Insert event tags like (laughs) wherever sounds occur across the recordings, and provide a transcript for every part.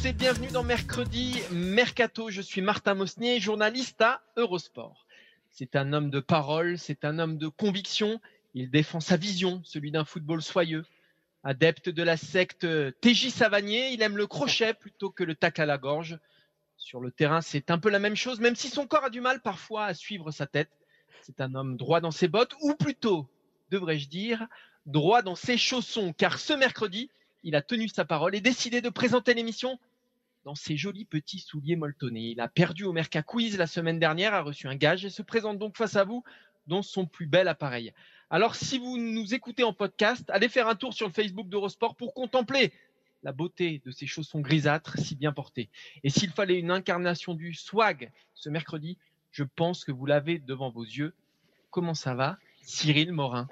Tous et bienvenue dans Mercredi Mercato. Je suis Martin Mosnier, journaliste à Eurosport. C'est un homme de parole, c'est un homme de conviction. Il défend sa vision, celui d'un football soyeux. Adepte de la secte TJ Savanier, il aime le crochet plutôt que le tacle à la gorge. Sur le terrain, c'est un peu la même chose, même si son corps a du mal parfois à suivre sa tête. C'est un homme droit dans ses bottes, ou plutôt, devrais-je dire, droit dans ses chaussons, car ce mercredi, il a tenu sa parole et décidé de présenter l'émission dans ses jolis petits souliers molletonnés. Il a perdu au Merca Quiz la semaine dernière, a reçu un gage et se présente donc face à vous dans son plus bel appareil. Alors, si vous nous écoutez en podcast, allez faire un tour sur le Facebook d'Eurosport pour contempler la beauté de ces chaussons grisâtres si bien portés. Et s'il fallait une incarnation du swag ce mercredi, je pense que vous l'avez devant vos yeux. Comment ça va, Cyril Morin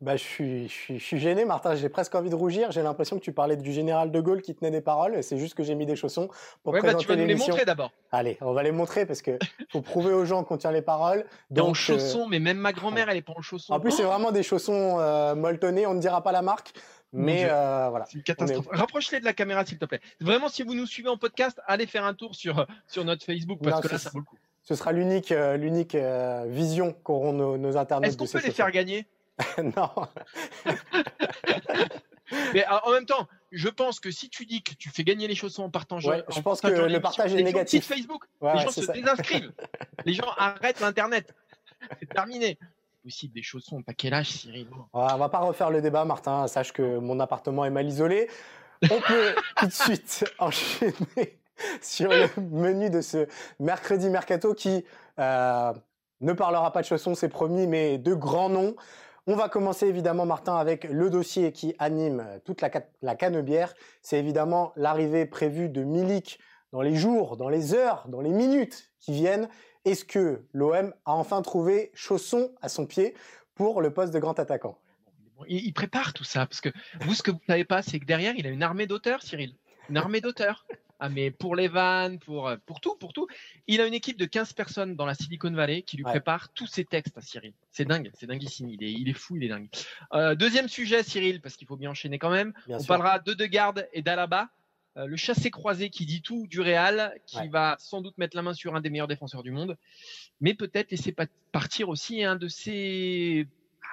bah, je, suis, je, suis, je suis gêné, Martin. J'ai presque envie de rougir. J'ai l'impression que tu parlais du général de Gaulle qui tenait des paroles. C'est juste que j'ai mis des chaussons pour ouais, présenter bah, tu vas nous les montrer d'abord. Allez, on va les montrer parce que faut prouver aux gens qu'on tient les paroles. (laughs) Donc, en chaussons, euh, mais même ma grand-mère, elle est pas en chaussons. En plus, c'est vraiment des chaussons euh, molletonnés. On ne dira pas la marque, mais euh, voilà. C'est une catastrophe. Rapproche-les de la caméra, s'il te plaît. Vraiment, si vous nous suivez en podcast, allez faire un tour sur, sur notre Facebook parce Non, que là, ça vaut le coup. Ce sera l'unique, euh, l'unique euh, vision qu'auront nos, nos internautes Est-ce qu'on peut les faire gagner? (laughs) Non. (laughs) Mais euh, en même temps, je pense que si tu dis que tu fais gagner les chaussons en partant Ouais, je pense partageant que le partage est gens négatif. Facebook, Ouais, les ouais, gens se ça. désinscrivent, (laughs) les gens arrêtent l'internet. C'est terminé. Possible des chaussons, pas quel âge, Cyril on va pas refaire le débat, Martin. Sache que mon appartement est mal isolé. On peut tout de suite enchaîner (laughs) sur le menu de ce mercredi mercato qui euh, ne parlera pas de chaussons, c'est promis, mais de grands noms. On va commencer évidemment, Martin, avec le dossier qui anime toute la, ca- la canebière. C'est évidemment l'arrivée prévue de Milik dans les jours, dans les heures, dans les minutes qui viennent. Est-ce que l'OM a enfin trouvé chausson à son pied pour le poste de grand attaquant? Il, prépare tout ça, parce que vous, ce que vous savez pas, c'est que derrière, il a une armée d'auteurs, Cyril. Une armée d'auteurs. Ah, mais pour les vannes, pour, euh, pour tout, pour tout. Il a une équipe de 15 personnes dans la Silicon Valley qui lui Ouais. prépare tous ses textes à Cyril. C'est dingue, c'est dinguissime. Il est, il est fou, il est dingue. Euh, deuxième sujet, Cyril, parce qu'il faut bien enchaîner quand même. Bien On sûr. parlera de De Garde et d'Alaba. Euh, le chassé-croisé qui dit tout du Real, qui Ouais. va sans doute mettre la main sur un des meilleurs défenseurs du monde, mais peut-être laisser pa- partir aussi un de ces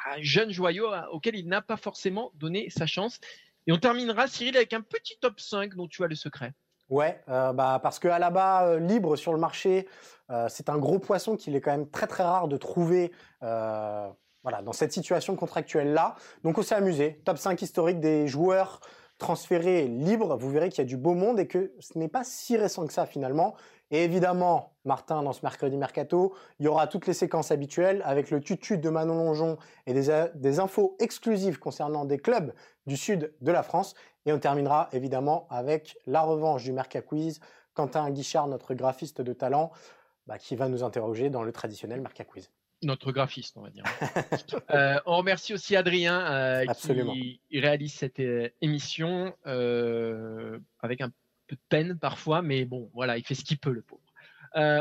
ah, jeunes joyaux auxquels il n'a pas forcément donné sa chance. Et on terminera, Cyril, avec un petit top 5 dont tu as le secret. Ouais, euh, bah, parce que Alaba euh, libre sur le marché, euh, c'est un gros poisson qu'il est quand même très très rare de trouver euh, voilà, dans cette situation contractuelle-là. Donc on s'est amusé. Top 5 historique des joueurs transférés libres. Vous verrez qu'il y a du beau monde et que ce n'est pas si récent que ça finalement. Et évidemment, Martin, dans ce mercredi mercato, il y aura toutes les séquences habituelles avec le tutu de Manon Longeon et des infos exclusives concernant des clubs du sud de la France. Et on terminera évidemment avec la revanche du Merca Quiz. Quentin Guichard, notre graphiste de talent, bah, qui va nous interroger dans le traditionnel Merca Quiz. Notre graphiste, on va dire. (laughs) Euh, on remercie aussi Adrien euh, qui réalise cette euh, émission avec un peu de peine parfois, mais bon, voilà, il fait ce qu'il peut, le pauvre.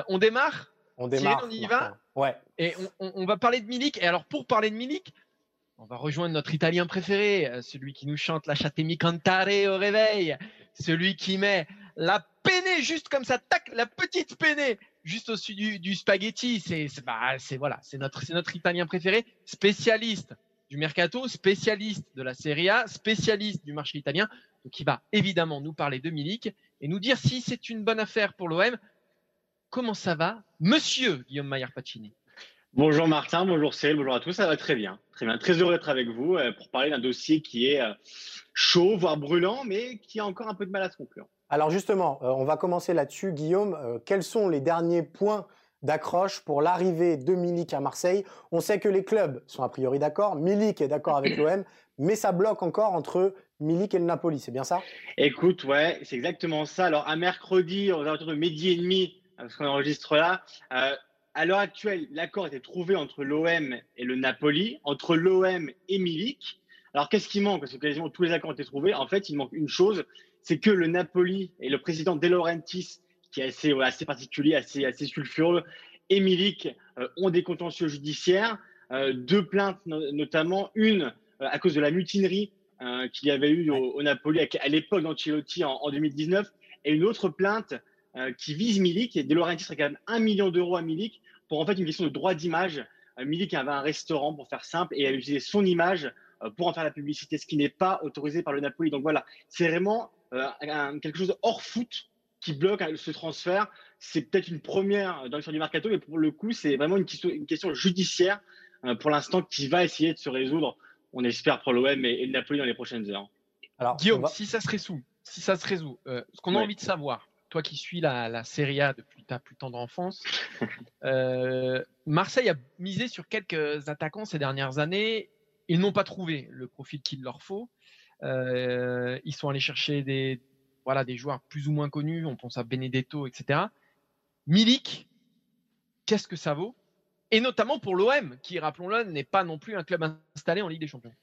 On démarre? On démarre. on y Martin. va Ouais. Et on, on- on va parler de Milik. Et alors, pour parler de Milik, on va rejoindre notre Italien préféré, euh, celui qui nous chante la Chatemi Cantare au réveil, celui qui met la peinée juste comme ça, tac, la petite peinée juste au-dessus du, spaghetti. C'est bah, voilà, c'est notre, notre Italien préféré, spécialiste du mercato, spécialiste de la Serie A, spécialiste du marché italien. Donc il va évidemment nous parler de Milik et nous dire si c'est une bonne affaire pour l'OM. Comment ça va, Monsieur Guillaume Maillard Pacini Bonjour Martin, bonjour Cyril, bonjour à tous. Ça va très bien, très bien. Très heureux d'être avec vous euh, pour parler d'un dossier qui est euh, chaud, voire brûlant, mais qui a encore un peu de mal à se conclure. Alors justement, euh, on va commencer là-dessus. Guillaume, quels sont les derniers points d'accroche pour l'arrivée de Milik à Marseille? On sait que les clubs sont a priori d'accord, Milik est d'accord avec l'OM, mais ça bloque encore entre Milik et le Napoli, c'est bien ça? Écoute, ouais, c'est exactement ça. Alors à mercredi, aux alentours de midi et demi, parce qu'on enregistre là, à l'heure actuelle, l'accord était trouvé entre l'OM et le Napoli, entre l'OM et Milik. Alors, qu'est-ce qui manque? Parce que quasiment tous les accords ont été trouvés. En fait, il manque une chose, c'est que le Napoli et le président De Laurentiis, qui est assez, assez particulier, assez, assez sulfureux, et Milik euh, ont des contentieux judiciaires, euh, deux plaintes notamment, une euh, à cause de la mutinerie qu'il y avait eu au, Napoli à, l'époque d'Ancelotti en, en 2019, et une autre plainte qui vise Milik, et De Laurentiis réclame un million d'euros à Milik pour en fait une question de droit d'image. Euh, Milik avait un restaurant, pour faire simple, et a utilisé son image euh, pour en faire la publicité, ce qui n'est pas autorisé par le Napoli. Donc voilà, c'est vraiment euh, quelque chose hors foot qui bloque ce transfert. C'est peut-être une première dans l'histoire du mercato, mais pour le coup, c'est vraiment une question, une question judiciaire pour l'instant qui va essayer de se résoudre. On espère pour l'OM et, le Napoli dans les prochaines heures. Alors, Guillaume, si ça se résout, si ça se résout, ce qu'on a envie de savoir, toi qui suis la, la Serie A depuis ta plus tendre enfance, (laughs) euh, Marseille a misé sur quelques attaquants ces dernières années. Ils n'ont pas trouvé le profil qu'il leur faut. Euh, ils sont allés chercher des, voilà, des joueurs plus ou moins connus. On pense à Benedetto, etc. Milik, qu'est-ce que ça vaut? Et notamment pour l'OM, qui, rappelons-le, n'est pas non plus un club installé en Ligue des Champions.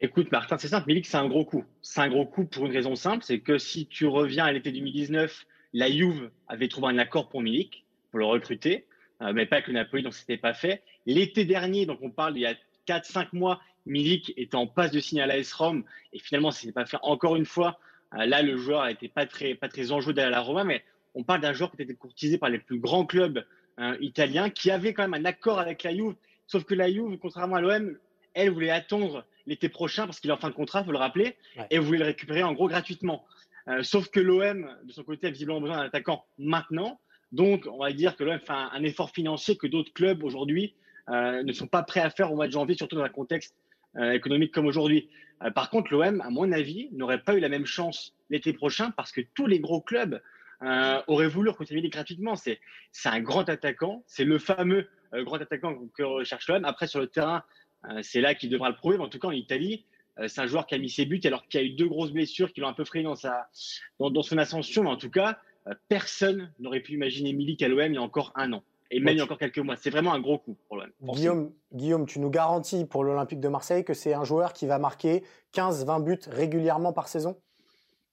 Écoute, Martin, c'est simple. Milik, c'est un gros coup. C'est un gros coup pour une raison simple c'est que si tu reviens à l'été 2019 la Juve avait trouvé un accord pour Milik, pour le recruter, euh, mais pas avec le Napoli, donc c'était pas fait. L'été dernier, donc on parle il y a 4-5 mois, Milik était en passe de signer à l'AS Rome, et finalement, ça s'est pas fait encore une fois. Euh, là, le joueur n'était pas très, pas très enjoué d'aller à la Roma, mais on parle d'un joueur qui était courtisé par les plus grands clubs euh, italiens, qui avait quand même un accord avec la Juve, sauf que la Juve, contrairement à l'OM, elle voulait attendre l'été prochain parce qu'il est en fin de contrat, faut le rappeler, et voulait le récupérer en gros gratuitement. Euh, sauf que l'OM, de son côté, a visiblement besoin d'un attaquant maintenant. Donc, on va dire que l'OM fait un, effort financier que d'autres clubs aujourd'hui euh, ne sont pas prêts à faire au mois de janvier, surtout dans un contexte euh, économique comme aujourd'hui. par contre, l'OM, à mon avis, n'aurait pas eu la même chance l'été prochain parce que tous les gros clubs auraient voulu recruter gratuitement. C'est un grand attaquant, c'est le fameux grand attaquant que recherche l'OM. Après, sur le terrain, c'est là qu'il devra le prouver. En tout cas, en Italie, c'est un joueur qui a mis ses buts alors qu'il a eu deux grosses blessures qui l'ont un peu freiné dans, sa, dans, son ascension. Mais en tout cas, euh, personne n'aurait pu imaginer Milik à l'OM il y a encore un an. Et même il y a encore quelques mois. C'est vraiment un gros coup pour l'OM. Guillaume, Guillaume, tu nous garantis pour l'Olympique de Marseille que c'est un joueur qui va marquer 15-20 buts régulièrement par saison?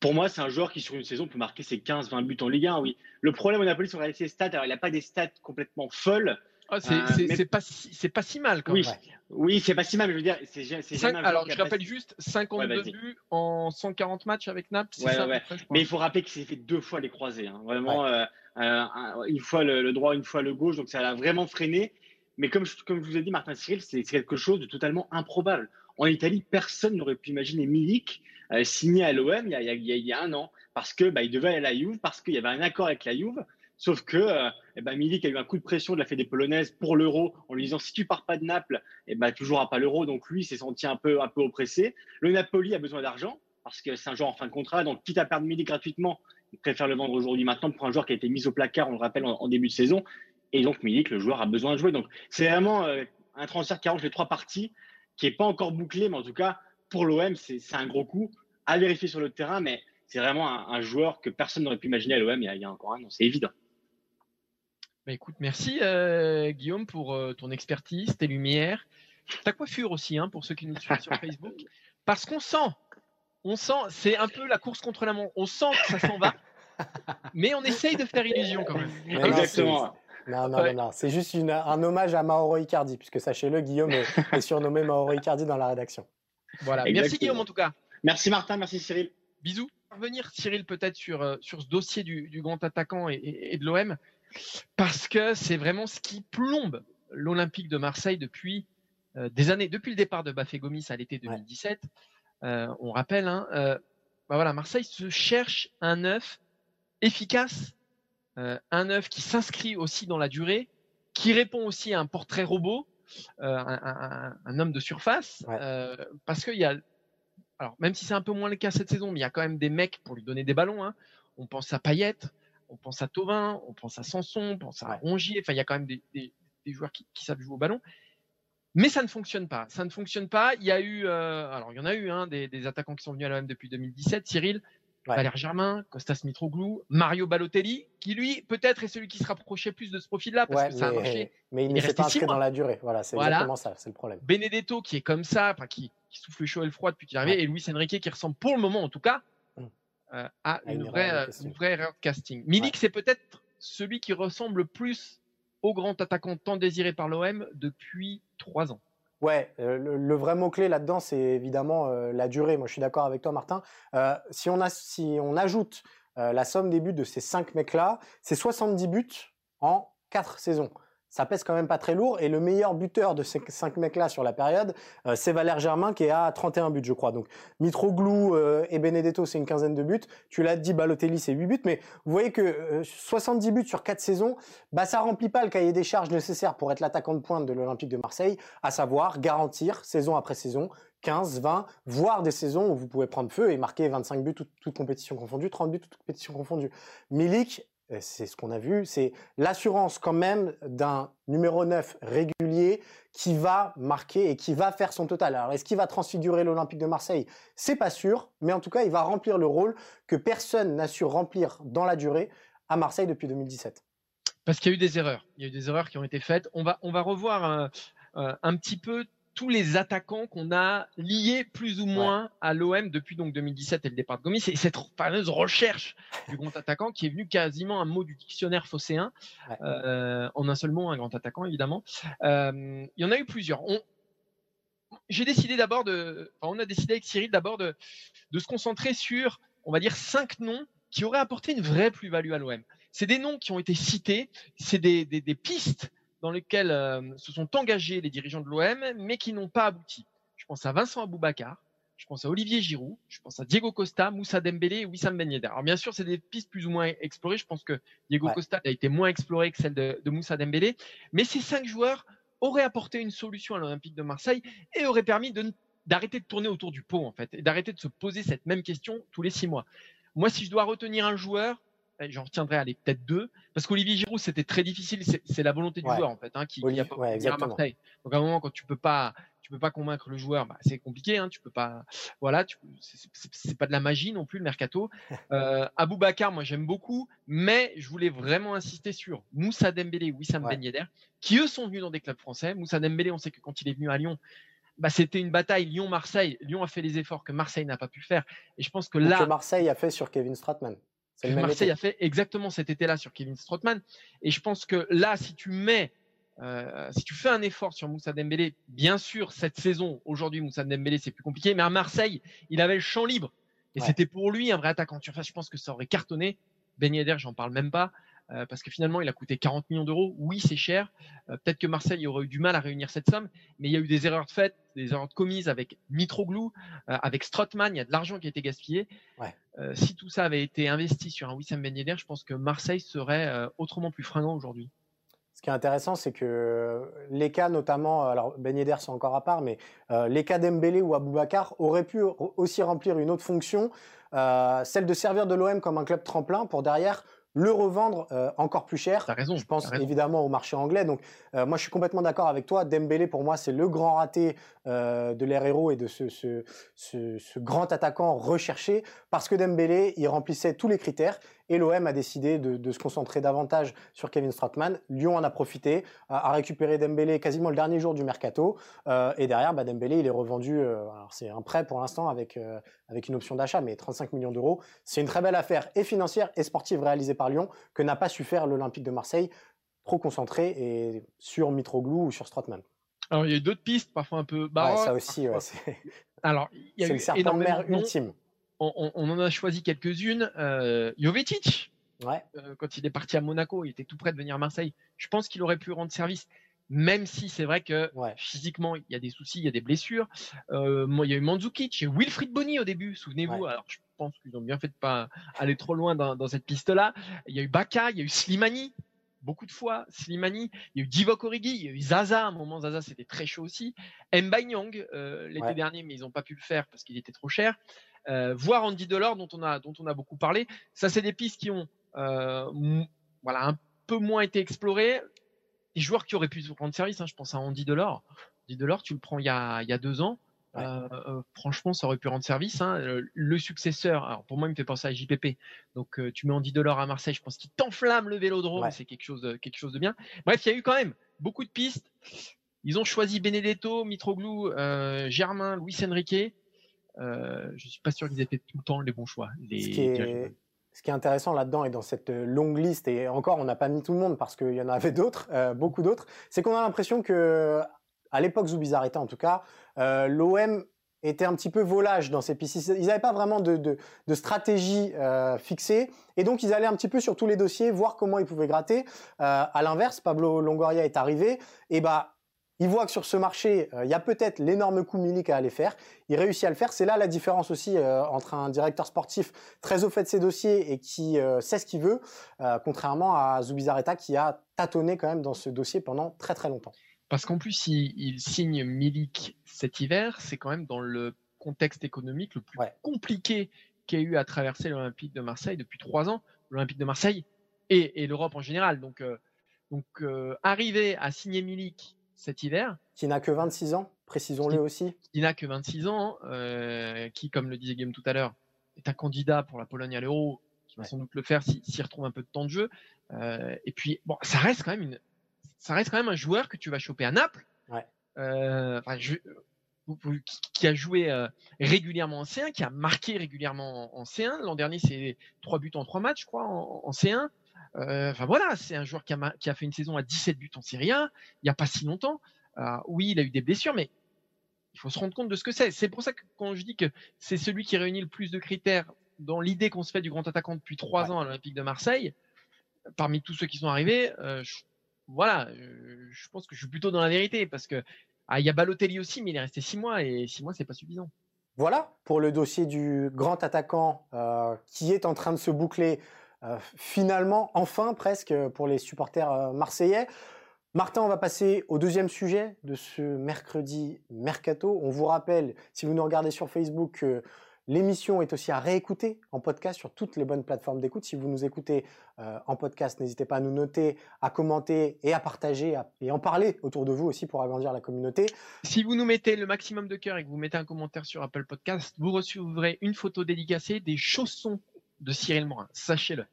Pour moi, c'est un joueur qui, sur une saison, peut marquer ses 15-20 buts en Ligue 1, oui. Le problème au Napoli, c'est ses stats. Alors, il n'a pas des stats complètement folles, ah, euh, c'est pas, si, pas si mal quand même. Oui, c'est pas si mal, je veux dire, c'est Alors, je rappelle juste 52 buts en 140 matchs avec Naples. ça, mais il faut rappeler qu'il s'est fait deux fois les croisés. Hein. Vraiment, euh, euh, une fois le, droit, une fois le gauche. Donc, ça a vraiment freiné. Mais comme je, comme je vous ai dit, Martin Cyril, c'est quelque chose de totalement improbable. En Italie, personne n'aurait pu imaginer Milik signé à l'OM il, il, y a un an parce que bah, il devait aller à la Juve, parce qu'il y avait un accord avec la Juve. Sauf que euh, eh ben, Milik a eu un coup de pression de la Fédé polonaise pour l'euro en lui disant si tu pars pas de Naples, eh ben, tu joueras pas l'euro. Donc lui s'est senti un peu, oppressé. Le Napoli a besoin d'argent parce que c'est un joueur en fin de contrat. Donc quitte à perdre Milik gratuitement, il préfère le vendre aujourd'hui maintenant pour un joueur qui a été mis au placard, on le rappelle, en, début de saison. Et donc Milik, le joueur, a besoin de jouer. Donc c'est vraiment euh, un transfert qui arrange les trois parties, qui est pas encore bouclé, mais en tout cas pour l'OM, c'est un gros coup à vérifier sur le terrain. Mais c'est vraiment un, joueur que personne n'aurait pu imaginer à l'OM il, il, y a encore un an. C'est évident. Bah, écoute, merci euh, Guillaume pour euh, ton expertise, tes lumières, ta coiffure aussi, hein, pour ceux qui nous suivent sur Facebook. Parce qu'on sent, on sent, c'est un peu la course contre la montre. On sent que ça s'en va, mais on essaye de faire illusion quand même. Exactement. Non, non, non, c'est juste un hommage à Mauro Icardi, puisque sachez-le, Guillaume est, surnommé Mauro Icardi dans la rédaction. Voilà, merci Guillaume en tout cas. Merci Martin, merci Cyril. Bisous. Revenir Cyril peut-être sur, euh, sur ce dossier du, grand attaquant et de l'OM parce que c'est vraiment ce qui plombe l'Olympique de Marseille depuis euh, des années, depuis le départ de Bafé Gomis à l'été 2017. Euh, on rappelle, hein, euh, bah voilà, Marseille se cherche un neuf efficace, un neuf qui s'inscrit aussi dans la durée, qui répond aussi à un portrait robot, un, homme de surface, parce qu'il y a, alors même si c'est un peu moins le cas cette saison, mais il y a quand même des mecs pour lui donner des ballons. Hein. On pense à Payet, on pense à Tovin, on pense à Sanson, on pense à Rongier. Enfin, il y a quand même des, joueurs qui, savent jouer au ballon. Mais ça ne fonctionne pas. Ça ne fonctionne pas. Il y a eu, euh, alors il y en a eu hein, des, attaquants qui sont venus à l'OM depuis 2017. Cyril, Valère Germain, Costas Mitroglou, Mario Balotelli, qui lui peut-être est celui qui se rapprochait plus de ce profil-là parce que ça a marché. Mais il, ne s'est pas inscrit dans la durée. Voilà, c'est exactement ça, c'est le problème. Benedetto qui est comme ça, qui, qui souffle le chaud et le froid depuis qu'il est arrivé, et Luis Enrique qui ressemble pour le moment en tout cas euh, à une, vraie, euh, une, vraie, erreur de casting. Milik, c'est peut-être celui qui ressemble le plus au grand attaquant tant désiré par l'OM depuis trois ans. Ouais, euh, le, vrai mot-clé là-dedans, c'est évidemment la durée. Moi, je suis d'accord avec toi, Martin. si, on a, si on ajoute la somme des buts de ces cinq mecs-là, c'est 70 buts en quatre saisons ça pèse quand même pas très lourd. Et le meilleur buteur de ces cinq mecs-là sur la période, euh, c'est Valère Germain qui est à 31 buts, je crois. Donc Mitroglou euh, et Benedetto, c'est une quinzaine de buts. Tu l'as dit, Balotelli, c'est 8 buts. Mais vous voyez que 70 euh, buts sur 4 saisons, bah, ça remplit pas le cahier des charges nécessaire pour être l'attaquant de pointe de l'Olympique de Marseille, à savoir garantir, saison après saison, 15, 20, voire des saisons où vous pouvez prendre feu et marquer 25 buts, toute, toute compétition confondue, 30 buts, toute compétition confondue. Milik, c'est ce qu'on a vu, c'est l'assurance quand même d'un numéro 9 régulier qui va marquer et qui va faire son total. Alors est-ce qu'il va transfigurer l'Olympique de Marseille? C'est pas sûr, mais en tout cas, il va remplir le rôle que personne n'a su remplir dans la durée à Marseille depuis 2017. Parce qu'il y a eu des erreurs. Il y a eu des erreurs qui ont été faites. On va, on va revoir un, euh, un petit peu tous les attaquants qu'on a liés plus ou moins à l'OM depuis donc 2017 et le départ de Gomis. C'est cette fameuse recherche du grand attaquant qui est venu quasiment un mot du dictionnaire phocéen, euh, en un seul mot, un grand attaquant évidemment. Euh, il y en a eu plusieurs. j'ai décidé d'abord de, on a décidé avec Cyril d'abord de, de se concentrer sur, on va dire, cinq noms qui auraient apporté une vraie plus-value à l'OM. C'est des noms qui ont été cités, c'est des, des, des pistes dans lesquels euh, se sont engagés les dirigeants de l'OM, mais qui n'ont pas abouti. Je pense à Vincent Aboubacar, je pense à Olivier Giroud, je pense à Diego Costa, Moussa Dembélé et Wissam Ben Yedder. Alors bien sûr, c'est des pistes plus ou moins explorées. Je pense que Diego Costa a été moins exploré que celle de, Moussa Dembélé. Mais ces cinq joueurs auraient apporté une solution à l'Olympique de Marseille et auraient permis d'arrêter de tourner autour du pot en fait et d'arrêter de se poser cette même question tous les six mois. Moi, si je dois retenir un joueur, j'en retiendrai aller peut-être deux, parce qu'Olivier Giroud c'était très difficile, c'est la volonté du joueur en fait, hein, qui, qui a pas à Marseille. Donc à un moment quand tu peux pas, tu peux pas convaincre le joueur, bah, c'est compliqué, hein, tu peux pas, voilà, c'est pas de la magie non plus le mercato. (laughs) Euh, Abou Bakar, moi j'aime beaucoup, mais je voulais vraiment insister sur Moussa Dembélé, Wissam Ben Yedder, qui eux sont venus dans des clubs français. Moussa Dembélé, on sait que quand il est venu à Lyon, bah, c'était une bataille Lyon-Marseille. Lyon a fait les efforts que Marseille n'a pas pu faire. Et je pense que là. Que Marseille a fait sur Kevin Stratman. Marseille a fait exactement cet été-là sur Kevin Strootman. Et je pense que là, si tu mets, euh, si tu fais un effort sur Moussa Dembélé, bien sûr, cette saison, aujourd'hui, Moussa Dembélé, c'est plus compliqué, mais à Marseille, il avait le champ libre. Et c'était pour lui un vrai attaquant. je pense que ça aurait cartonné. Ben Yedder, j'en parle même pas. Euh, parce que finalement, il a coûté 40 millions d'euros. Oui, c'est cher. Euh, peut-être que Marseille aurait eu du mal à réunir cette somme, mais il y a eu des erreurs de fait, des erreurs de commises avec Mitroglou, euh, avec Strottmann. Il y a de l'argent qui a été gaspillé. si tout ça avait été investi sur un Wissam Ben Yedder, je pense que Marseille serait autrement plus fringant aujourd'hui. Ce qui est intéressant, c'est que les cas, notamment, alors Ben Yedder, c'est encore à part, mais les cas d'Embélé ou Aboubacar auraient pu aussi remplir une autre fonction, celle de servir de l'OM comme un club tremplin pour derrière le revendre euh, encore plus cher. As raison. Je pense évidemment au marché anglais. Donc, euh, moi, je suis complètement d'accord avec toi. Dembélé, pour moi, c'est le grand raté euh, de l'ère héros et de ce, ce, ce, ce, grand attaquant recherché parce que Dembélé, il remplissait tous les critères et l'OM a décidé de, se concentrer davantage sur Kevin Stratman. Lyon en a profité, a, récupéré Dembélé quasiment le dernier jour du mercato. Euh, et derrière, bah, Dembélé, il est revendu. Euh, alors c'est un prêt pour l'instant avec euh, avec une option d'achat, mais 35 millions d'euros. C'est une très belle affaire et financière et sportive réalisée par Lyon que n'a pas su faire l'Olympique de Marseille, trop concentré et sur Mitroglou ou sur Stratman. Alors il y a d'autres pistes, parfois un peu baroques. ça aussi, ouais, Alors il y a le serpent de mer ultime on, en a choisi quelques-unes. Euh, Jovetic, quand il est parti à Monaco, il était tout près de venir à Marseille. Je pense qu'il aurait pu rendre service même si c'est vrai que physiquement il y a des soucis, il y a des blessures. Euh, il y a eu Mandzukic, il y a eu Wilfried Bonny au début, souvenez-vous. Alors je pense qu'ils ont bien fait de pas aller trop loin dans, cette piste-là. Il y a eu Baka, il y a eu Slimani, beaucoup de fois Slimani, il y a eu Divock Origi, il y a eu Zaza, à un moment Zaza c'était très chaud aussi. Mbaye euh, l'été dernier, mais ils n'ont pas pu le faire parce qu'il était trop cher. Euh, voir Andy Delors dont on a dont on a beaucoup parlé. Ça c'est des pistes qui ont euh, voilà un peu moins été explorées des joueurs qui auraient pu rendre service. Hein, je pense à Andy Delors. Andy Delors, tu le prends il y a, il y a deux ans. Euh, euh, franchement, ça aurait pu rendre service. Hein. Le, successeur, alors pour moi, il me fait penser à JPP. Donc, euh, tu mets Andy Delors à Marseille, je pense qu'il t'enflamme le vélodrome. C'est quelque chose, de, quelque chose de bien. Bref, il y a eu quand même beaucoup de pistes. Ils ont choisi Benedetto, Mitroglou, Germain, Luis Enrique. Je suis pas sûr qu'ils aient fait tout le temps les bons choix. Les, ce qui est intéressant là-dedans et dans cette euh, longue liste, et encore, on n'a pas mis tout le monde parce qu'il y en avait d'autres, euh, beaucoup d'autres, c'est qu'on a l'impression que, à l'époque Zoubizarreta en tout cas, euh, l'OM était un petit peu volage dans ces pistes. Ils n'avaient pas vraiment de, de, stratégie fixée. Et donc, ils allaient un petit peu sur tous les dossiers, voir comment ils pouvaient gratter. à l'inverse, Pablo Longoria est arrivé. Et bah, il voit que sur ce marché, euh, il y a peut-être l'énorme coup Milik à aller faire. Il réussit à le faire. C'est là la différence aussi euh, entre un directeur sportif très au fait de ses dossiers et qui euh, sait ce qu'il veut, contrairement à Zubizarreta qui a tâtonné quand même dans ce dossier pendant très très longtemps. Parce qu'en plus, il, signe Milik cet hiver, c'est quand même dans le contexte économique le plus compliqué qu'a eu à traverser l'Olympique de Marseille depuis trois ans. L'Olympique de Marseille et, et l'Europe en général. Donc, donc arriver à signer Milik cet hiver. Qui n'a que 26 ans, précisons-le aussi. Qui n'a que 26 ans, euh, qui, comme le disait Game tout à l'heure, est un candidat pour la Pologne à l'Euro, qui va sans doute le faire s'il retrouve un peu de temps de jeu. Euh, et puis, bon, ça reste quand même une, ça reste quand même un joueur que tu vas choper à Naples. Euh, qui a joué régulièrement en C1, qui a marqué régulièrement en, C1. L'an dernier, c'est trois buts en trois matchs, je crois, en C1. Euh, enfin voilà, c'est un joueur qui a, fait une saison à 17 buts en Serie A, il n'y a pas si longtemps. Euh, oui, il a eu des blessures, mais il faut se rendre compte de ce que c'est. C'est pour ça que quand je dis que c'est celui qui réunit le plus de critères dans l'idée qu'on se fait du grand attaquant depuis trois ans à l'Olympique de Marseille, parmi tous ceux qui sont arrivés, euh, voilà, je pense que je suis plutôt dans la vérité parce que ah, il y a Balotelli aussi, mais il est resté six mois et six mois c'est pas suffisant. Voilà pour le dossier du grand attaquant qui est en train de se boucler finalement, enfin presque, pour les supporters euh, marseillais. Martin, on va passer au deuxième sujet de ce mercredi mercato. On vous rappelle, si vous nous regardez sur Facebook, que l'émission est aussi à réécouter en podcast sur toutes les bonnes plateformes d'écoute. Si vous nous écoutez euh, en podcast, n'hésitez pas à nous noter, à commenter et à partager et en parler autour de vous aussi pour agrandir la communauté. Si vous nous mettez le maximum de cœur et que vous mettez un commentaire sur Apple Podcast, vous recevrez une photo dédicacée des chaussons de Cyril Morin. Sachez-le.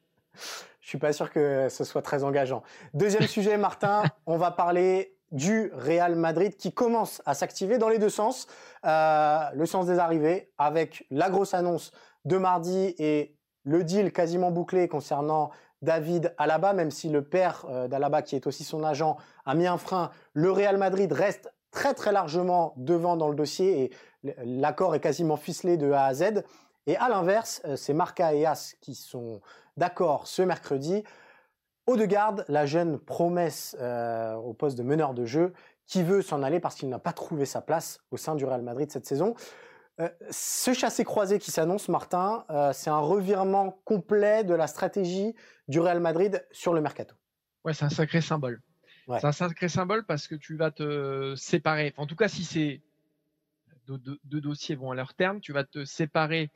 Je suis pas sûr que ce soit très engageant. Deuxième sujet, Martin, (laughs) on va parler du Real Madrid qui commence à s'activer dans les deux sens. Euh, le sens des arrivées avec la grosse annonce de mardi et le deal quasiment bouclé concernant David Alaba, même si le père euh, d'Alaba, qui est aussi son agent, a mis un frein, le Real Madrid reste très très largement devant dans le dossier et l'accord est quasiment ficelé de A à Z. Et à l'inverse, euh, c'est Marca et As qui sont d'accord ce mercredi. Odegaard, la jeune promesse euh, au poste de meneur de jeu, qui veut s'en aller parce qu'il n'a pas trouvé sa place au sein du Real Madrid cette saison. Euh, ce chassé-croisé qui s'annonce, Martin, c'est un revirement complet de la stratégie du Real Madrid sur le mercato. Ouais, c'est un sacré symbole. C'est un sacré symbole parce que tu vas te séparer. en tout cas, si c'est deux, dossiers vont à leur terme, tu vas te séparer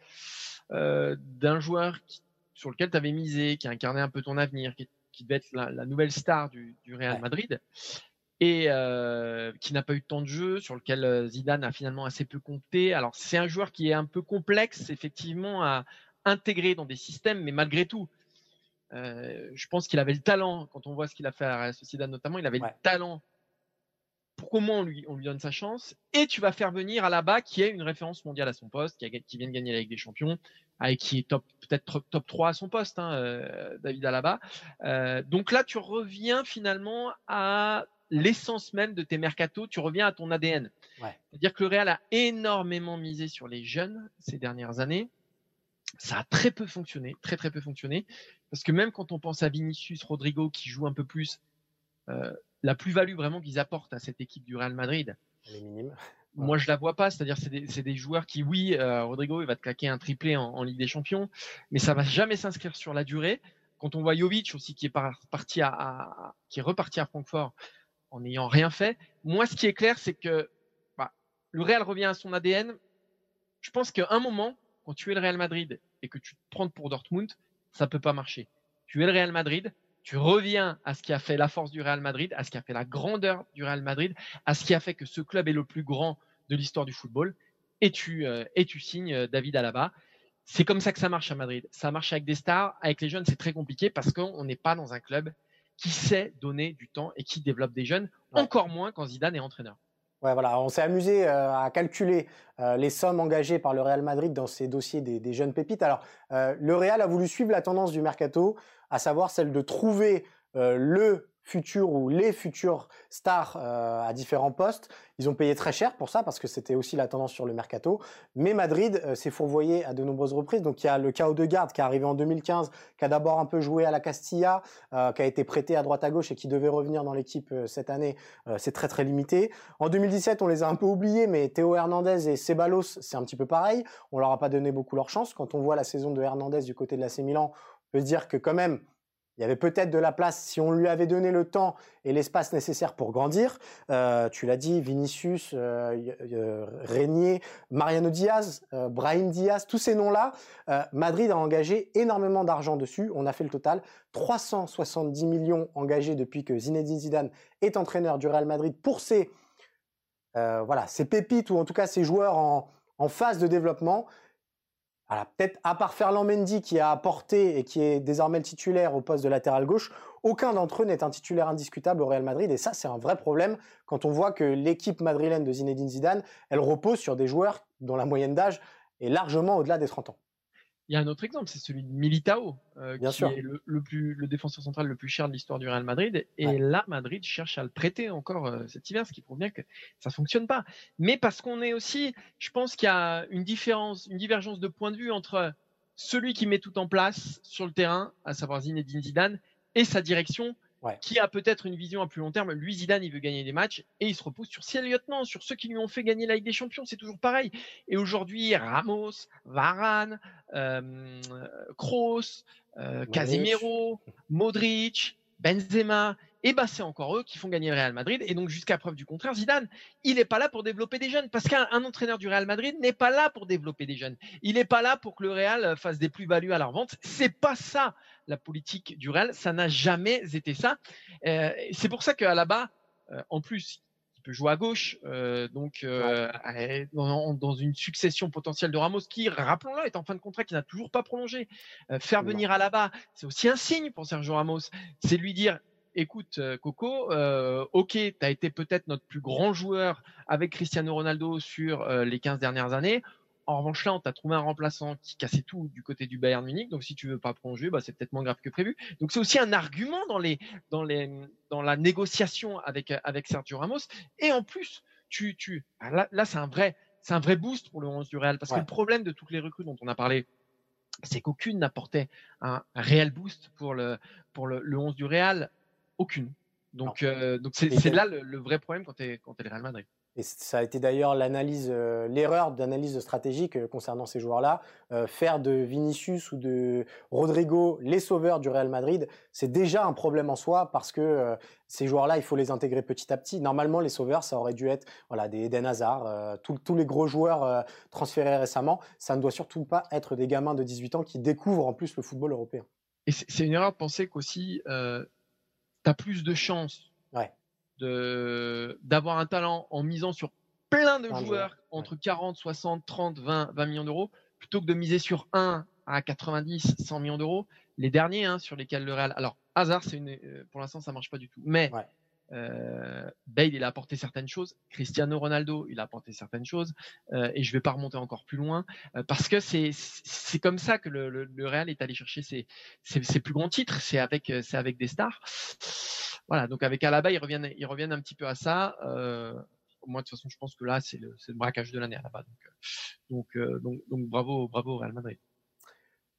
euh, d'un joueur sur lequel tu avais misé, qui a incarné un peu ton avenir, qui, devait être la, nouvelle star du, Real Madrid, et euh, qui n'a pas eu de temps de jeu, sur lequel euh, Zidane a finalement assez peu compté. Alors c'est un joueur qui est un peu complexe, effectivement, à intégrer dans des systèmes, mais malgré tout, je pense qu'il avait le talent, quand on voit ce qu'il a fait à la Sociedad notamment, il avait le talent pour comment on lui, on lui donne sa chance, et tu vas faire venir à bas qui est une référence mondiale à son poste, qui, a, qui vient de gagner la Ligue des Champions, et qui est top peut-être top 3 à son poste, hein, euh, David Alaba. Euh, donc là, tu reviens finalement à l'essence même de tes mercato, tu reviens à ton ADN. C'est-à-dire que le Real a énormément misé sur les jeunes ces dernières années. ça a très peu fonctionné, très très peu fonctionné, parce que même quand on pense à Vinicius, Rodrigo qui joue un peu plus, euh, la plus-value vraiment qu'ils apportent à cette équipe du Real Madrid, elle est minime. Moi, je la vois pas. C'est-à-dire, c'est des, des, joueurs qui, oui, euh, Rodrigo, il va te claquer un triplé en, en, Ligue des Champions, mais ça va jamais s'inscrire sur la durée. Quand on voit Jovic aussi qui est parti à, à, qui est reparti à Francfort en n'ayant rien fait. Moi, ce qui est clair, c'est que bah, le Real revient à son ADN. Je pense qu'à un moment, quand tu es le Real Madrid et que tu te prends pour Dortmund, ça peut pas marcher. Tu es le Real Madrid, tu reviens à ce qui a fait la force du Real Madrid, à ce qui a fait la grandeur du Real Madrid, à ce qui a fait que ce club est le plus grand de l'histoire du football, et tu, euh, et tu signes euh, David Alaba. C'est comme ça que ça marche à Madrid. Ça marche avec des stars, avec les jeunes, c'est très compliqué parce qu'on n'est pas dans un club qui sait donner du temps et qui développe des jeunes, encore moins quand Zidane est entraîneur. On s'est amusé euh, à calculer euh, les sommes engagées par le Real Madrid dans ces dossiers des, des jeunes pépites. Alors, euh, le Real a voulu suivre la tendance du mercato, à savoir celle de trouver le futurs ou les futurs stars euh, à différents postes. Ils ont payé très cher pour ça parce que c'était aussi la tendance sur le mercato. Mais Madrid euh, s'est fourvoyé à de nombreuses reprises. Donc il y a le chaos de garde qui est arrivé en 2015, qui a d'abord un peu joué à la Castilla, euh, qui a été prêté à droite à gauche et qui devait revenir dans l'équipe cette année. c'est très très limité. En 2017, on les a un peu oubliés, mais Théo Hernandez et Ceballos, c'est un petit peu pareil. On leur a pas donné beaucoup leur chance. Quand on voit la saison de Hernandez du côté de l'AC Milan, on peut se dire que quand même il y avait peut-être de la place si on lui avait donné le temps et l'espace nécessaire pour grandir. Euh, tu l'as dit, Vinicius, euh, euh, Mariano Diaz, euh, Brahim Diaz, tous ces noms-là, Madrid a engagé énormément d'argent dessus. On a fait le total 370 millions engagés depuis que Zinedine Zidane est entraîneur du Real Madrid pour ces voilà pépites ou en tout cas ces joueurs en phase de développement. Alors peut-être à part Ferland Mendy qui a apporté et qui est désormais le titulaire au poste de latéral gauche, aucun d'entre eux n'est un titulaire indiscutable au Real Madrid et ça c'est un vrai problème quand on voit que l'équipe madrilène de Zinedine Zidane, elle repose sur des joueurs dont la moyenne d'âge est largement au-delà des 30 ans. Il y a un autre exemple, c'est celui de Militao, euh, qui sûr. est le, le, plus, le défenseur central le plus cher de l'histoire du Real Madrid. Et ouais. là, Madrid cherche à le prêter encore euh, cet hiver, ce qui prouve bien que ça fonctionne pas. Mais parce qu'on est aussi, je pense qu'il y a une différence, une divergence de point de vue entre celui qui met tout en place sur le terrain, à savoir Zinedine Zidane, et sa direction, Ouais. qui a peut-être une vision à plus long terme. Lui, Zidane, il veut gagner des matchs et il se repose sur ses lieutenants, sur ceux qui lui ont fait gagner la Ligue des Champions. C'est toujours pareil. Et aujourd'hui, Ramos, Varane, euh, Kroos, euh, Casemiro, Modric, Benzema, et ben c'est encore eux qui font gagner le Real Madrid. Et donc jusqu'à preuve du contraire, Zidane, il n'est pas là pour développer des jeunes, parce qu'un entraîneur du Real Madrid n'est pas là pour développer des jeunes. Il n'est pas là pour que le Real fasse des plus-values à leur vente. C'est pas ça la politique du Real. Ça n'a jamais été ça. Euh, c'est pour ça qu'à la bas, euh, en plus, peut jouer à gauche, euh, donc ouais. dans, dans, une succession potentielle de Ramos qui, rappelons-le, est en fin de contrat, qui n'a toujours pas prolongé. Euh, faire venir à la bas, c'est aussi un signe pour Sergio Ramos. C'est lui dire écoute Coco, euh, ok, tu as été peut-être notre plus grand joueur avec Cristiano Ronaldo sur euh, les 15 dernières années. En revanche, là, on t'a trouvé un remplaçant qui cassait tout du côté du Bayern Munich. Donc, si tu veux pas prolonger, bah, c'est peut-être moins grave que prévu. Donc, c'est aussi un argument dans les, dans les, dans la négociation avec, avec Sergio Ramos. Et en plus, tu, tu, là, là c'est un vrai, c'est un vrai boost pour le 11 du Real. Parce ouais. que le problème de toutes les recrues dont on a parlé, c'est qu'aucune n'apportait un, réel boost pour le, pour le, le 11 du Real aucune. Donc, euh, donc c'est, c'est là le, le, vrai problème quand tu es, quand es le Real Madrid. Et ça a été d'ailleurs l'analyse, euh, l'erreur d'analyse stratégique euh, concernant ces joueurs-là. Euh, faire de Vinicius ou de Rodrigo les sauveurs du Real Madrid, c'est déjà un problème en soi parce que euh, ces joueurs-là, il faut les intégrer petit à petit. Normalement, les sauveurs, ça aurait dû être voilà des Eden Hazard, tous les gros joueurs transférés récemment. Ça ne doit surtout pas être des gamins de 18 ans qui découvrent en plus le football européen. Et c'est une erreur de penser qu'aussi tu as plus de chances ouais. De d'avoir un talent en misant sur plein de joueurs entre ouais. 40, 60, 30, 20, 20 millions d'euros plutôt que de miser sur un à 90, 100 millions d'euros. Les derniers hein, sur lesquels le Real. Alors, hasard, c'est une, pour l'instant, ça marche pas du tout. Mais ouais. euh, Bale, il a apporté certaines choses. Cristiano Ronaldo, il a apporté certaines choses. Euh, et je vais pas remonter encore plus loin euh, parce que c'est c'est comme ça que le, le, le, Real est allé chercher ses, ses, ses plus grands titres. C'est avec c'est avec des stars. Voilà. Donc avec Alaba, ils reviennent ils reviennent un petit peu à ça. Euh, moi, de toute façon, je pense que là, c'est le, braquage de l'année à la base. Donc, donc, donc, donc, bravo, bravo au Real Madrid.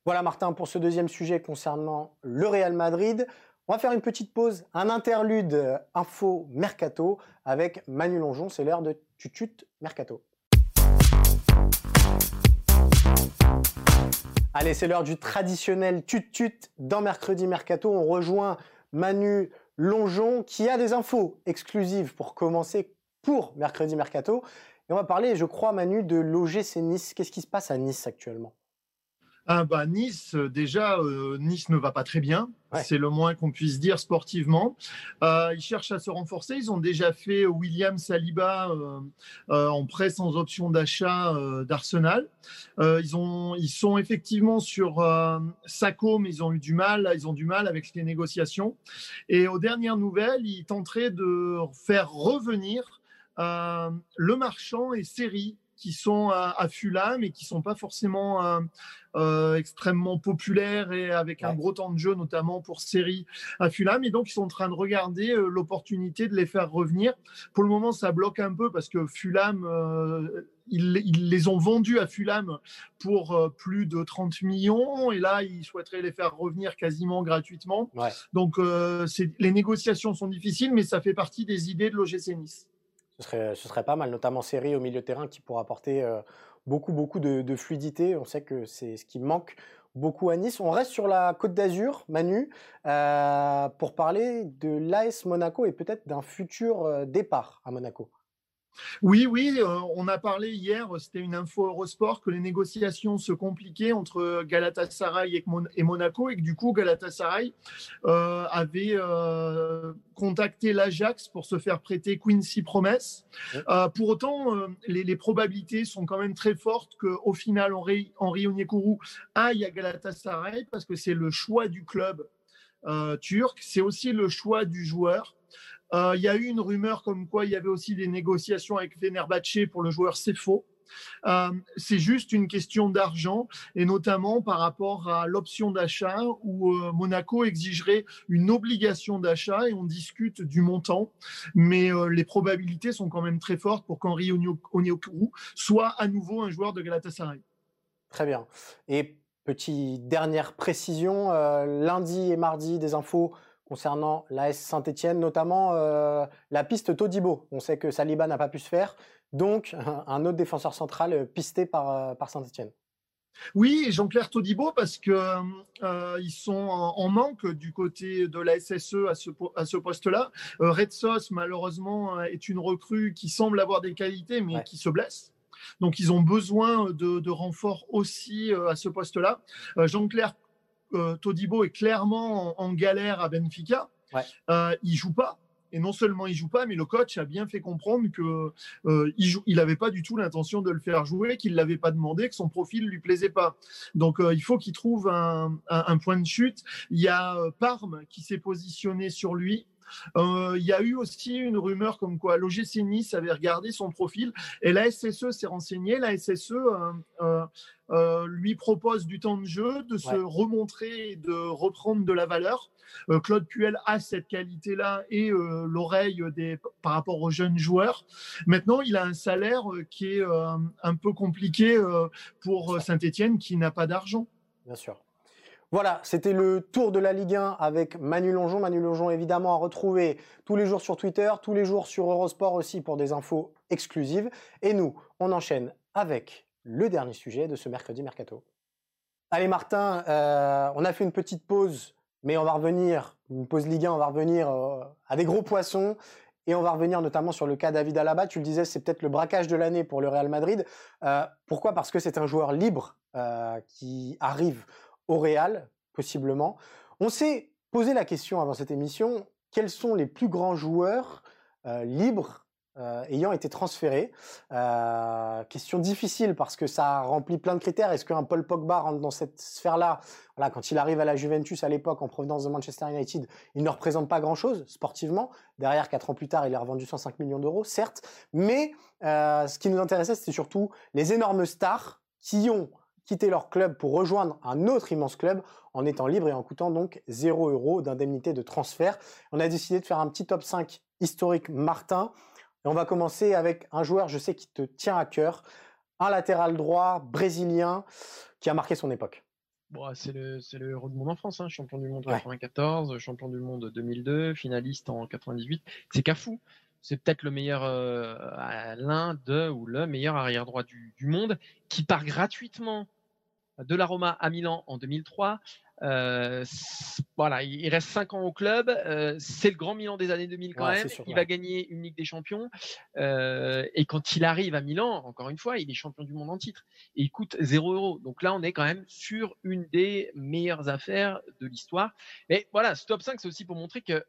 Voilà Martin pour ce deuxième sujet concernant le Real Madrid. On va faire une petite pause, un interlude euh, info mercato avec Manu Longeon. C'est l'heure de Tutut Mercato. Allez, c'est l'heure du traditionnel Tutut dans Mercredi Mercato. On rejoint Manu Longeon qui a des infos exclusives pour commencer pour Mercredi Mercato. Et on va parler, je crois, Manu, de l'OGC Nice. Qu'est-ce qui se passe à Nice actuellement? Ah bah, nice, euh, déjà, euh, Nice ne va pas très bien. C'est le moins qu'on puisse dire sportivement. Euh, ils cherchent à se renforcer. Ils ont déjà fait William Saliba en prêt sans option d'achat d'Arsenal. ils, ont, ils sont effectivement sur Sacco, mais ils ont eu du mal. Ils ont du mal avec les négociations. Et aux dernières nouvelles, ils tenteraient de faire revenir le marchand et série qui sont à, Fulham et qui sont pas forcément euh, euh, extrêmement populaires et avec un gros temps de jeu, notamment pour série à Fulham. Et donc, ils sont en train de regarder euh, l'opportunité de les faire revenir. Pour le moment, ça bloque un peu parce que Fulham, ils, les ont vendus à Fulham pour plus de 30 millions et là, ils souhaiteraient les faire revenir quasiment gratuitement. Donc, les négociations sont difficiles, mais ça fait partie des idées de l'OGC Nice. Ce serait, pas mal, notamment série au milieu terrain qui pourra apporter euh, beaucoup, beaucoup de, fluidité. On sait que c'est ce qui manque beaucoup à Nice. On reste sur la Côte d'Azur, Manu, euh, pour parler de l'AS Monaco et peut-être d'un futur euh, départ à Monaco. Oui, oui, euh, on a parlé hier, c'était une info Eurosport, que les négociations se compliquaient entre Galatasaray et, Monaco et que du coup Galatasaray euh, avait euh, contacté l'Ajax pour se faire prêter Quincy Promes. pour autant, les, probabilités sont quand même très fortes qu'au final Henri, Henri Onyekuru aille à Galatasaray parce que c'est le choix du club turc, c'est aussi le choix du joueur. Euh, il y a eu une rumeur comme quoi il y avait aussi des négociations avec Fenerbahce pour le joueur Cefo. Euh, c'est juste une question d'argent et notamment par rapport à l'option d'achat où euh, Monaco exigerait une obligation d'achat et on discute du montant, mais les probabilités sont quand même très fortes pour qu'Henri Onyekuru soit à nouveau un joueur de Galatasaray. Très bien. Et petite dernière précision, lundi et mardi des infos concernant l'AS Saint-Etienne, notamment euh, la piste Todibo. On sait que Saliba n'a pas pu se faire, donc (laughs) un autre défenseur central euh, pisté par, euh, par Saint-Etienne. Oui, Jean-Claire Todibo, parce qu'ils ils sont en, manque du côté de la SSE à ce, à ce poste-là. Red Sauce, malheureusement, est une recrue qui semble avoir des qualités, mais qui se blesse. Donc, ils ont besoin de, de renforts aussi à ce poste-là. Jean-Claire euh, Todibo est clairement en, galère à Benfica. Euh, il joue pas. Et non seulement il joue pas, mais le coach a bien fait comprendre que euh, il n'avait pas du tout l'intention de le faire jouer, qu'il l'avait pas demandé, que son profil lui plaisait pas. Donc il faut qu'il trouve un, point de chute. Il y a Parme qui s'est positionné sur lui. Il y a eu aussi une rumeur comme quoi l'OGC Nice avait regardé son profil et la SSE s'est renseignée. La SSE euh, lui propose du temps de jeu, de se remontrer, de reprendre de la valeur. Euh, Claude Puel a cette qualité-là et euh, l'oreille des par rapport aux jeunes joueurs. Maintenant, il a un salaire qui est un peu compliqué pour Saint-Étienne qui n'a pas d'argent. Bien sûr. Voilà, c'était le tour de la Ligue 1 avec Manu Longeon. Manu Longeon, évidemment, à retrouver tous les jours sur Twitter, tous les jours sur Eurosport aussi pour des infos exclusives. Et nous, on enchaîne avec le dernier sujet de ce mercredi mercato. Allez Martin, euh, on a fait une petite pause, mais on va revenir, une pause Ligue 1, on va revenir euh, à des gros poissons. Et on va revenir notamment sur le cas David Alaba. Tu le disais, c'est peut-être le braquage de l'année pour le Real Madrid. Euh, pourquoi? Parce que c'est un joueur libre qui arrive au Real, possiblement. On s'est posé la question avant cette émission, quels sont les plus grands joueurs libres euh, ayant été transféré. Euh, question difficile parce que ça remplit plein de critères. Est-ce qu'un Paul Pogba rentre dans cette sphère-là? Voilà, quand il arrive à la Juventus à l'époque en provenance de Manchester United, il ne représente pas grand-chose sportivement. Derrière, quatre ans plus tard, il est revendu 105 millions d'euros, certes. Mais euh, ce qui nous intéressait, c'était surtout les énormes stars qui ont quitté leur club pour rejoindre un autre immense club en étant libre et en coûtant donc 0 euros d'indemnité de transfert. On a décidé de faire un petit top 5 historique Martin on va commencer avec un joueur, je sais, qui te tient à cœur, un latéral droit brésilien qui a marqué son époque. Bon, c'est le, c'est le de mon enfance, hein, champion du monde 94, champion du monde 2002, finaliste en 98. C'est Cafou. C'est peut-être le meilleur, euh, l'un de ou le meilleur arrière droit du, du, monde qui part gratuitement de la Roma à Milan en 2003. Euh, voilà, il reste 5 ans au club. Euh, c'est le grand Milan des années 2000 quand même. il va gagner une Ligue des Champions. Euh, et quand il arrive à Milan, encore une fois, il est champion du monde en titre. Et il coûte 0 euros. Donc là, on est quand même sur une des meilleures affaires de l'histoire. Mais voilà, ce top 5, c'est aussi pour montrer que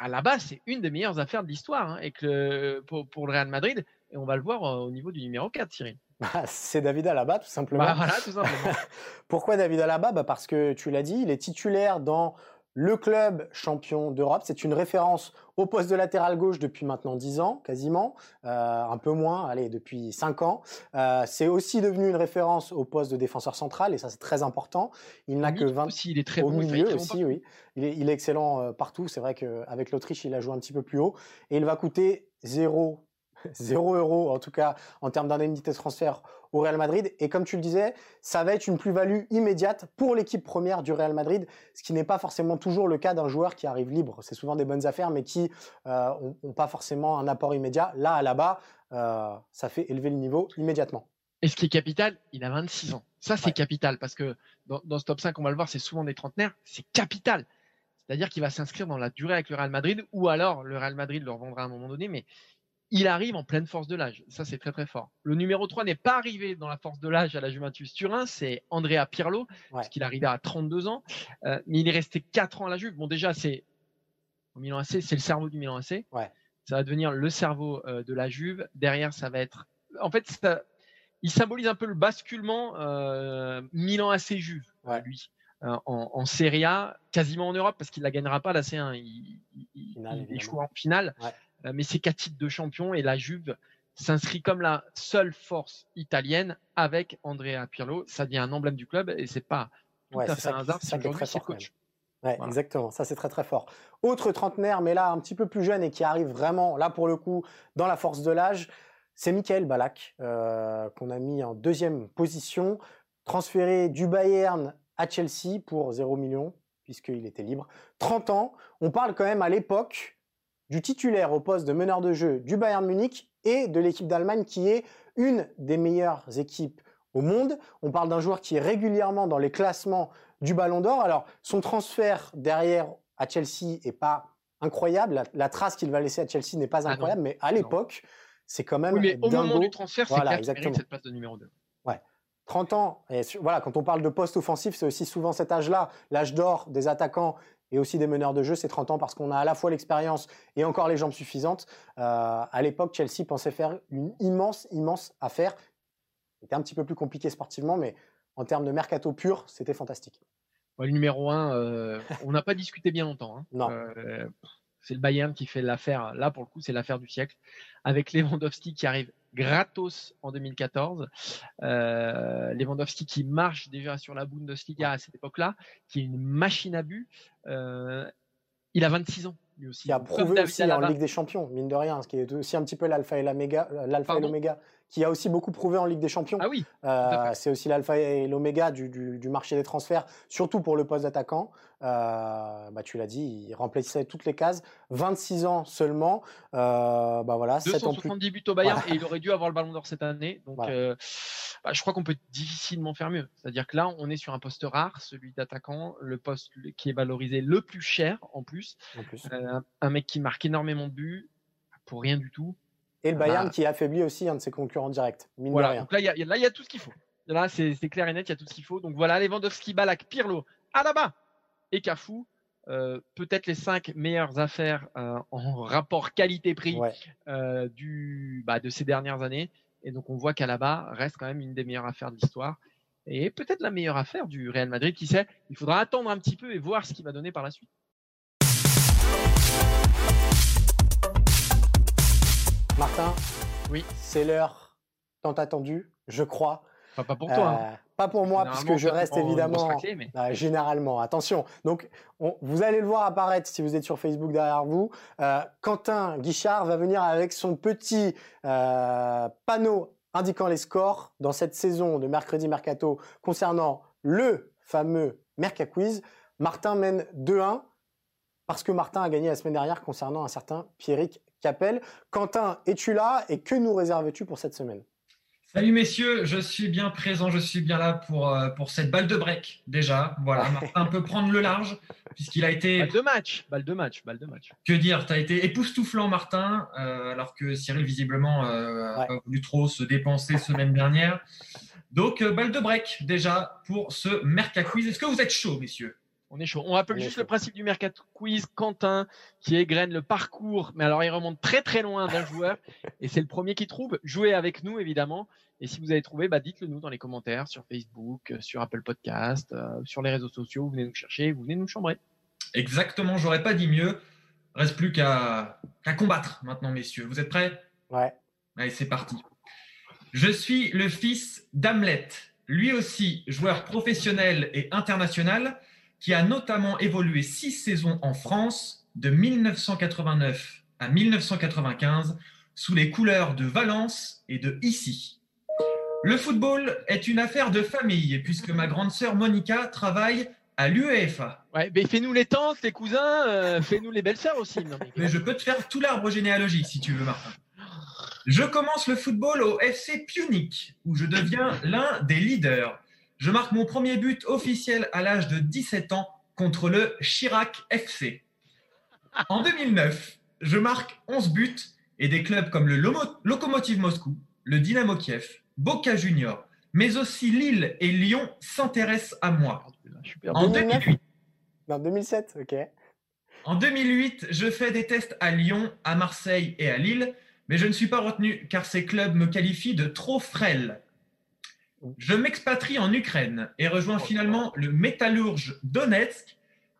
à la base, c'est une des meilleures affaires de l'histoire. Hein, et que pour, pour, le Real Madrid, et on va le voir au niveau du numéro 4, Cyril. (laughs) Bah, c'est David Alaba, tout simplement. Bah, voilà, tout simplement. (laughs) Pourquoi David Alaba? Bah Parce que tu l'as dit, il est titulaire dans le club champion d'Europe. C'est une référence au poste de latéral gauche depuis maintenant 10 ans, quasiment, euh, un peu moins, allez, depuis 5 ans. Euh, c'est aussi devenu une référence au poste de défenseur central, et ça c'est très important. Il n'a que 20... Aussi, il est très au bon, milieu aussi, oui. Il est, il est excellent euh, partout. C'est vrai qu'avec l'Autriche, il a joué un petit peu plus haut. Et il va coûter 0 0 euros en tout cas en termes d'indemnité de transfert au Real Madrid. Et comme tu le disais, ça va être une plus-value immédiate pour l'équipe première du Real Madrid, ce qui n'est pas forcément toujours le cas d'un joueur qui arrive libre. C'est souvent des bonnes affaires, mais qui n'ont euh, pas forcément un apport immédiat. Là, là-bas, euh, ça fait élever le niveau immédiatement. Et ce qui est capital, il a 26 ans. Ça, c'est capital parce que dans, dans, ce top 5, on va le voir, c'est souvent des trentenaires. C'est capital. C'est-à-dire qu'il va s'inscrire dans la durée avec le Real Madrid ou alors le Real Madrid le revendra à un moment donné, mais il arrive en pleine force de l'âge. Ça, c'est très très fort. Le numéro 3 n'est pas arrivé dans la force de l'âge à la Juventus Turin, c'est Andrea Pirlo, parce qu'il arrivait à 32 ans, euh, mais il est resté 4 ans à la Juve. Bon, déjà, c'est au Milan AC, c'est le cerveau du Milan AC. Ouais. Ça va devenir le cerveau euh, de la Juve. Derrière, ça va être. En fait, il symbolise un peu le basculement euh, Milan AC Juve, lui. En, en, Serie A, quasiment en Europe, parce qu'il ne la gagnera pas la C1. Il, il, il échoue en finale. Euh, mais c'est quatre titres de champion et la Juve s'inscrit comme la seule force italienne avec Andrea Pirlo. Ça devient un emblème du club et c'est pas tout à fait un hasard. C'est aujourd'hui c'est coach. Ouais, exactement. Ça, c'est très très fort. Autre trentenaire, mais là un petit peu plus jeune et qui arrive vraiment, là pour le coup, dans la force de l'âge, c'est Michael Balak, euh, qu'on a mis en deuxième position, transféré du Bayern à Chelsea pour 0 million, puisqu'il était libre. 30 ans. On parle quand même à l'époque du titulaire au poste de meneur de jeu du Bayern Munich et de l'équipe d'Allemagne qui est une des meilleures équipes au monde. On parle d'un joueur qui est régulièrement dans les classements du Ballon d'Or. Alors, son transfert derrière à Chelsea est pas incroyable. La, trace qu'il va laisser à Chelsea n'est pas ah incroyable, mais à l'époque, c'est quand même. Oui, mais au moment du transfert, c'est voilà, exactement. cette place de numéro 2. Ouais. 30 ans, et voilà, quand on parle de poste offensif, c'est aussi souvent cet âge-là, l'âge d'or des attaquants et aussi des meneurs de jeu, c'est 30 ans parce qu'on a à la fois l'expérience et encore les jambes suffisantes. Euh, à l'époque, Chelsea pensait faire une immense, immense affaire. C'était un petit peu plus compliqué sportivement, mais en termes de mercato pur, c'était fantastique. le numéro 1, euh, on n'a pas discuté bien longtemps. Hein. Non. Euh, c'est le Bayern qui fait l'affaire. Là, pour le coup, c'est l'affaire du siècle. Avec Lewandowski qui arrive gratos en 2014. Euh, Lewandowski qui marche déjà sur la Bundesliga à cette époque-là, qui est une machine à but. Euh, il a 26 ans. Lui aussi. Qui a prouvé aussi en Ligue des Champions, mine de rien, ce qui est aussi un petit peu l'alpha et l'oméga, l'alpha et l'oméga qui a aussi beaucoup prouvé en Ligue des Champions. Ah oui. Euh, c'est aussi l'alpha et l'oméga du, du, du, marché des transferts, surtout pour le poste d'attaquant. Euh, bah, tu l'as dit, il remplissait toutes les cases. 26 ans seulement. Euh, bah voilà, 270 buts au Bayern et il aurait dû avoir le Ballon d'Or cette année. Donc, euh, bah, je crois qu'on peut difficilement faire mieux. C'est-à-dire que là, on est sur un poste rare, celui d'attaquant, le poste qui est valorisé le plus cher en plus. En plus. Un mec qui marque énormément de buts pour rien du tout. Et le ah Bayern bah. qui affaiblit aussi un de ses concurrents directs. voilà. Donc là, il y, y, a tout ce qu'il faut. Là, c'est clair et net, il y a tout ce qu'il faut. Donc voilà, Lewandowski, Balak, Pirlo, Alaba et Cafou. Euh, peut-être les cinq meilleures affaires euh, en rapport qualité-prix euh, du bah, de ces dernières années. Et donc on voit qu'Alaba reste quand même une des meilleures affaires de l'histoire et peut-être la meilleure affaire du Real Madrid. Qui sait Il faudra attendre un petit peu et voir ce qu'il va donner par la suite. Martin, oui. c'est l'heure tant attendue, je crois. pas pour toi. Hein. Euh, pas pour moi, puisque je reste évidemment. Euh, généralement, attention. Donc, vous allez le voir apparaître si vous êtes sur Facebook derrière vous. Euh, Quentin Guichard va venir avec son petit panneau indiquant les scores dans cette saison de mercredi mercato concernant le fameux Merca Quiz. Martin mène 2-1 parce que Martin a gagné la semaine dernière concernant un certain Pierrick Capel. Quentin, es-tu là et que nous réserves-tu pour cette semaine? Salut messieurs, je suis bien présent, je suis bien là pour, euh, pour cette balle de break déjà. Voilà, (laughs) Martin peut prendre le large puisqu'il a été. Balle de match, balle de match, balle de match. Que dire Tu as été époustouflant, Martin, euh, alors que Cyril, visiblement, euh, n'a pas voulu trop se dépenser semaine dernière. Donc, balle de break déjà pour ce Merca Quiz. Est-ce que vous êtes chaud, messieurs? On est chaud. On rappelle juste le principe du Mercato Quiz. Quentin qui égrène le parcours, mais alors il remonte très très loin d'un (laughs) joueur et c'est le premier qui trouve. Jouez avec nous évidemment. Et si vous avez trouvé, bah, dites-le nous dans les commentaires sur Facebook, euh, sur Apple Podcast, euh, sur les réseaux sociaux. Vous venez nous chercher, vous venez nous chambrer. Exactement, j'aurais pas dit mieux. Reste plus qu'à combattre maintenant, messieurs. Vous êtes prêts? Ouais. Allez, c'est parti. Je suis le fils d'Hamlet, lui aussi joueur professionnel et international qui a notamment évolué six saisons en France, de 1989 à 1995, sous les couleurs de Valence et de Issy. Le football est une affaire de famille, puisque ma grande sœur Monica travaille à l'UEFA. Ouais, mais fais-nous les tantes, les cousins, euh, fais-nous les belles-sœurs aussi. mais... je peux te faire tout l'arbre généalogique si tu veux, Martin. Je commence le football au FC Punic, où je deviens l'un des leaders. Je marque mon premier but officiel à l'âge de 17 ans contre le Chirac FC. En 2009, je marque 11 buts et des clubs comme le Lokomotiv Moscou, le Dynamo Kiev, Boca Junior, mais aussi Lille et Lyon s'intéressent à moi. En 2008. 2007, ok. En 2008, je fais des tests à Lyon, à Marseille et à Lille, mais je ne suis pas retenu car ces clubs me qualifient de trop frêle. Je m'expatrie en Ukraine et rejoins finalement le Métallurge Donetsk.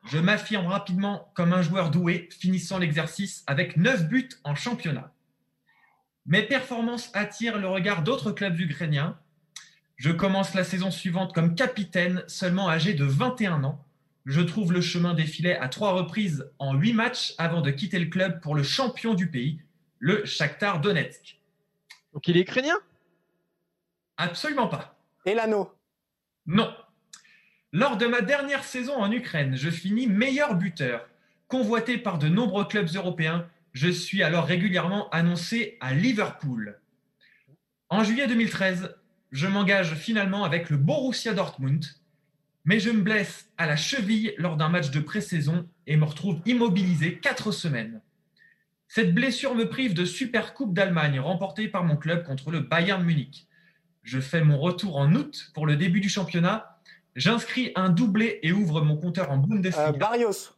Je m'affirme rapidement comme un joueur doué, finissant l'exercice avec 9 buts en championnat. Mes performances attirent le regard d'autres clubs ukrainiens. Je commence la saison suivante comme capitaine, seulement âgé de 21 ans. Je trouve le chemin défilé à trois reprises en huit matchs avant de quitter le club pour le champion du pays, le Shakhtar Donetsk. Donc il est ukrainien? Absolument pas. Et l'anneau? Non. Lors de ma dernière saison en Ukraine, je finis meilleur buteur. Convoité par de nombreux clubs européens, je suis alors régulièrement annoncé à Liverpool. En juillet 2013, je m'engage finalement avec le Borussia Dortmund, mais je me blesse à la cheville lors d'un match de pré-saison et me retrouve immobilisé quatre semaines. Cette blessure me prive de Super Coupe d'Allemagne remportée par mon club contre le Bayern Munich. Je fais mon retour en août pour le début du championnat. J'inscris un doublé et ouvre mon compteur en Bundesliga. Euh, Barrios.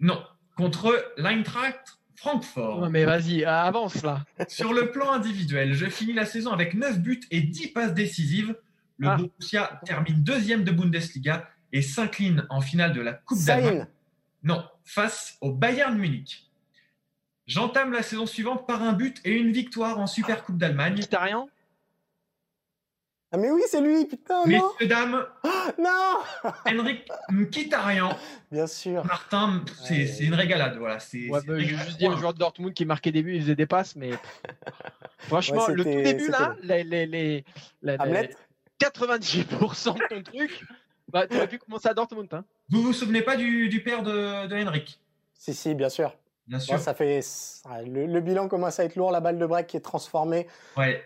Non, contre l'Eintracht Francfort. Non mais vas-y, avance là. Sur le plan individuel, je finis la saison avec 9 buts et 10 passes décisives. Le ah. Borussia termine deuxième de Bundesliga et s'incline en finale de la Coupe d'Allemagne. Non, face au Bayern Munich. J'entame la saison suivante par un but et une victoire en Super Coupe d'Allemagne. rien ah mais oui, c'est lui, putain, Messieurs, non dames. non Henrik Mkhitaryan. Bien sûr. Martin, c'est une régalade, voilà. C'est ouais, bah, juste dire un joueur de Dortmund qui marquait des buts, il faisait des passes, mais (laughs) franchement, le tout début là, les, les, les, les 98% de ton truc, bah, tu aurais pu commencer à Dortmund. Hein. Vous vous souvenez pas du, du père de, de Henrik Si, si, bien sûr. Bien sûr. ça fait le, le, bilan commence à être lourd, la balle de break qui est transformée. Ouais.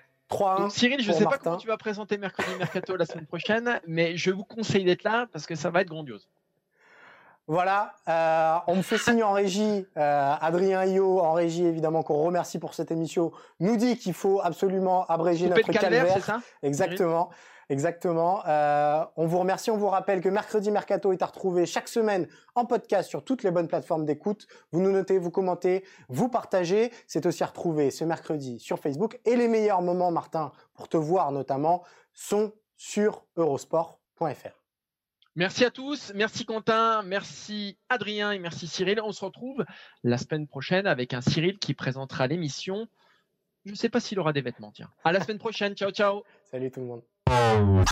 Cyril, je ne sais pas comment tu vas présenter Mercredi Mercato la semaine prochaine, mais je vous conseille d'être là parce que ça va être grandiose. Voilà, euh, on me fait signe en régie, euh, Adrien Io en régie évidemment qu'on remercie pour cette émission, nous dit qu'il faut absolument abréger notre calvaire. c'est ça Exactement. Exactement. Euh, on vous remercie. On vous rappelle que Mercredi Mercato est à retrouver chaque semaine en podcast sur toutes les bonnes plateformes d'écoute. Vous nous notez, vous commentez, vous partagez. C'est aussi à retrouver ce mercredi sur Facebook. Et les meilleurs moments, Martin, pour te voir notamment, sont sur eurosport.fr. Merci à tous, merci Quentin, merci Adrien et merci Cyril. On se retrouve la semaine prochaine avec un Cyril qui présentera l'émission. Je ne sais pas s'il aura des vêtements, tiens. À la semaine prochaine, ciao ciao. Salut tout le monde. Oh.